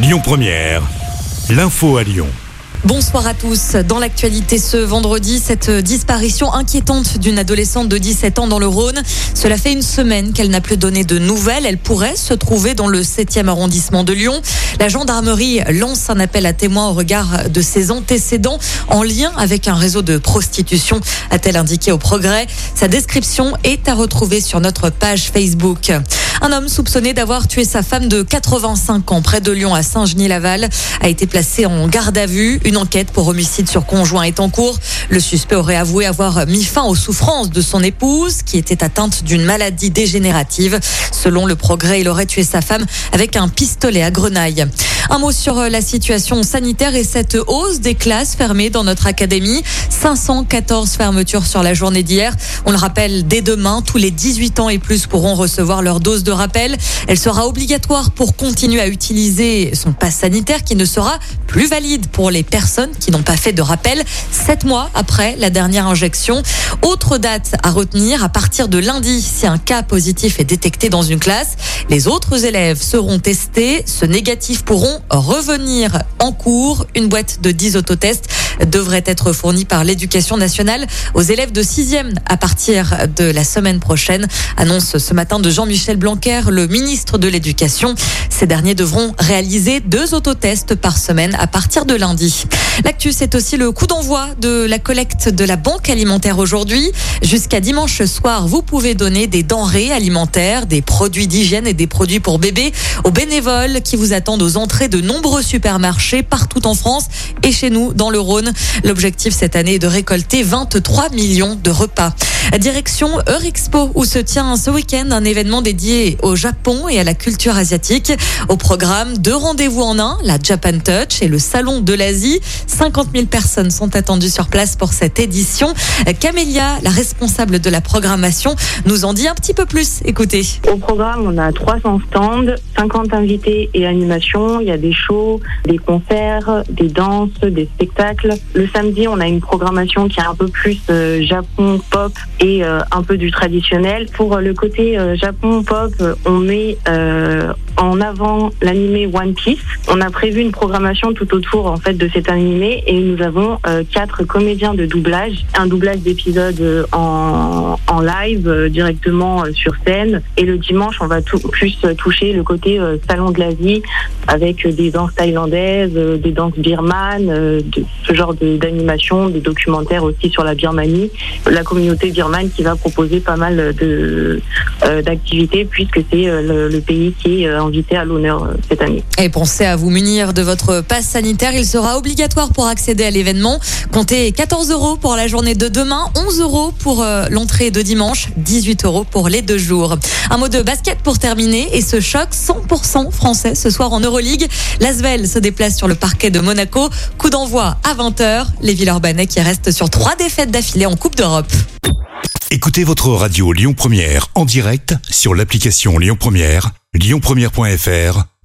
Lyon Première, l'info à Lyon. Bonsoir à tous. Dans l'actualité ce vendredi, cette disparition inquiétante d'une adolescente de 17 ans dans le Rhône. Cela fait une semaine qu'elle n'a plus donné de nouvelles. Elle pourrait se trouver dans le 7e arrondissement de Lyon. La gendarmerie lance un appel à témoins au regard de ses antécédents en lien avec un réseau de prostitution, a-t-elle indiqué au progrès. Sa description est à retrouver sur notre page Facebook. Un homme soupçonné d'avoir tué sa femme de 85 ans près de Lyon à Saint-Genis-Laval a été placé en garde à vue. Une enquête pour homicide sur conjoint est en cours. Le suspect aurait avoué avoir mis fin aux souffrances de son épouse qui était atteinte d'une maladie dégénérative. Selon le progrès, il aurait tué sa femme avec un pistolet à grenaille. Un mot sur la situation sanitaire et cette hausse des classes fermées dans notre académie. 514 fermetures sur la journée d'hier. On le rappelle, dès demain, tous les 18 ans et plus pourront recevoir leur dose de rappel. Elle sera obligatoire pour continuer à utiliser son passe sanitaire qui ne sera plus valide pour les personnes qui n'ont pas fait de rappel sept mois après la dernière injection. Autre date à retenir, à partir de lundi, si un cas positif est détecté dans une classe, les autres élèves seront testés. Ce négatif pourront revenir en cours. Une boîte de 10 autotests devrait être fournie par l'éducation nationale aux élèves de 6e à partir de la semaine prochaine. Annonce ce matin de Jean-Michel Blanquer, le ministre de l'Éducation. Ces derniers devront réaliser deux autotests par semaine à partir de lundi. L'actu, c'est aussi le coup d'envoi de la collecte de la banque alimentaire aujourd'hui. Jusqu'à dimanche soir, vous pouvez donner des denrées alimentaires, des produits d'hygiène et des produits pour bébés aux bénévoles qui vous attendent aux entrées de nombreux supermarchés partout en France et chez nous dans le Rhône. L'objectif cette année est de récolter 23 millions de repas. Direction Eurexpo où se tient ce week-end un événement dédié au Japon et à la culture asiatique. Au programme, deux rendez-vous en un, la Japan Touch et le Salon de l'Asie. 50 000 personnes sont attendues sur place pour cette édition. Camélia, la responsable de la programmation, nous en dit un petit peu plus. Écoutez. Au programme, on a 300 stands, 50 invités et animations. Il y a des shows, des concerts, des danses, des spectacles. Le samedi, on a une programmation qui est un peu plus euh, Japon pop et euh, un peu du traditionnel. Pour le côté euh, Japon pop, on met en avant l'animé One Piece. On a prévu une programmation tout autour en fait de cet animé et nous avons quatre comédiens de doublage, un doublage d'épisodes en, en live directement sur scène et le dimanche on va tout, plus toucher le côté salon de l'Asie avec des danses thaïlandaises, des danses birmanes, de, ce genre d'animation, des documentaires aussi sur la Birmanie. La communauté birmane qui va proposer pas mal de d'activités puisque c'est le, pays qui est invité à l'honneur cette année. Vous munir de votre passe sanitaire. Il sera obligatoire pour accéder à l'événement. Comptez 14 euros pour la journée de demain, 11 euros pour l'entrée de dimanche, 18 euros pour les deux jours. Un mot de basket pour terminer et ce choc 100% français ce soir en Euroleague. L'Asvel se déplace sur le parquet de Monaco. Coup d'envoi à 20h. Les Villeurbanais qui restent sur trois défaites d'affilée en Coupe d'Europe. Écoutez votre radio Lyon Première en direct sur l'application Lyon Première, lyonpremière.fr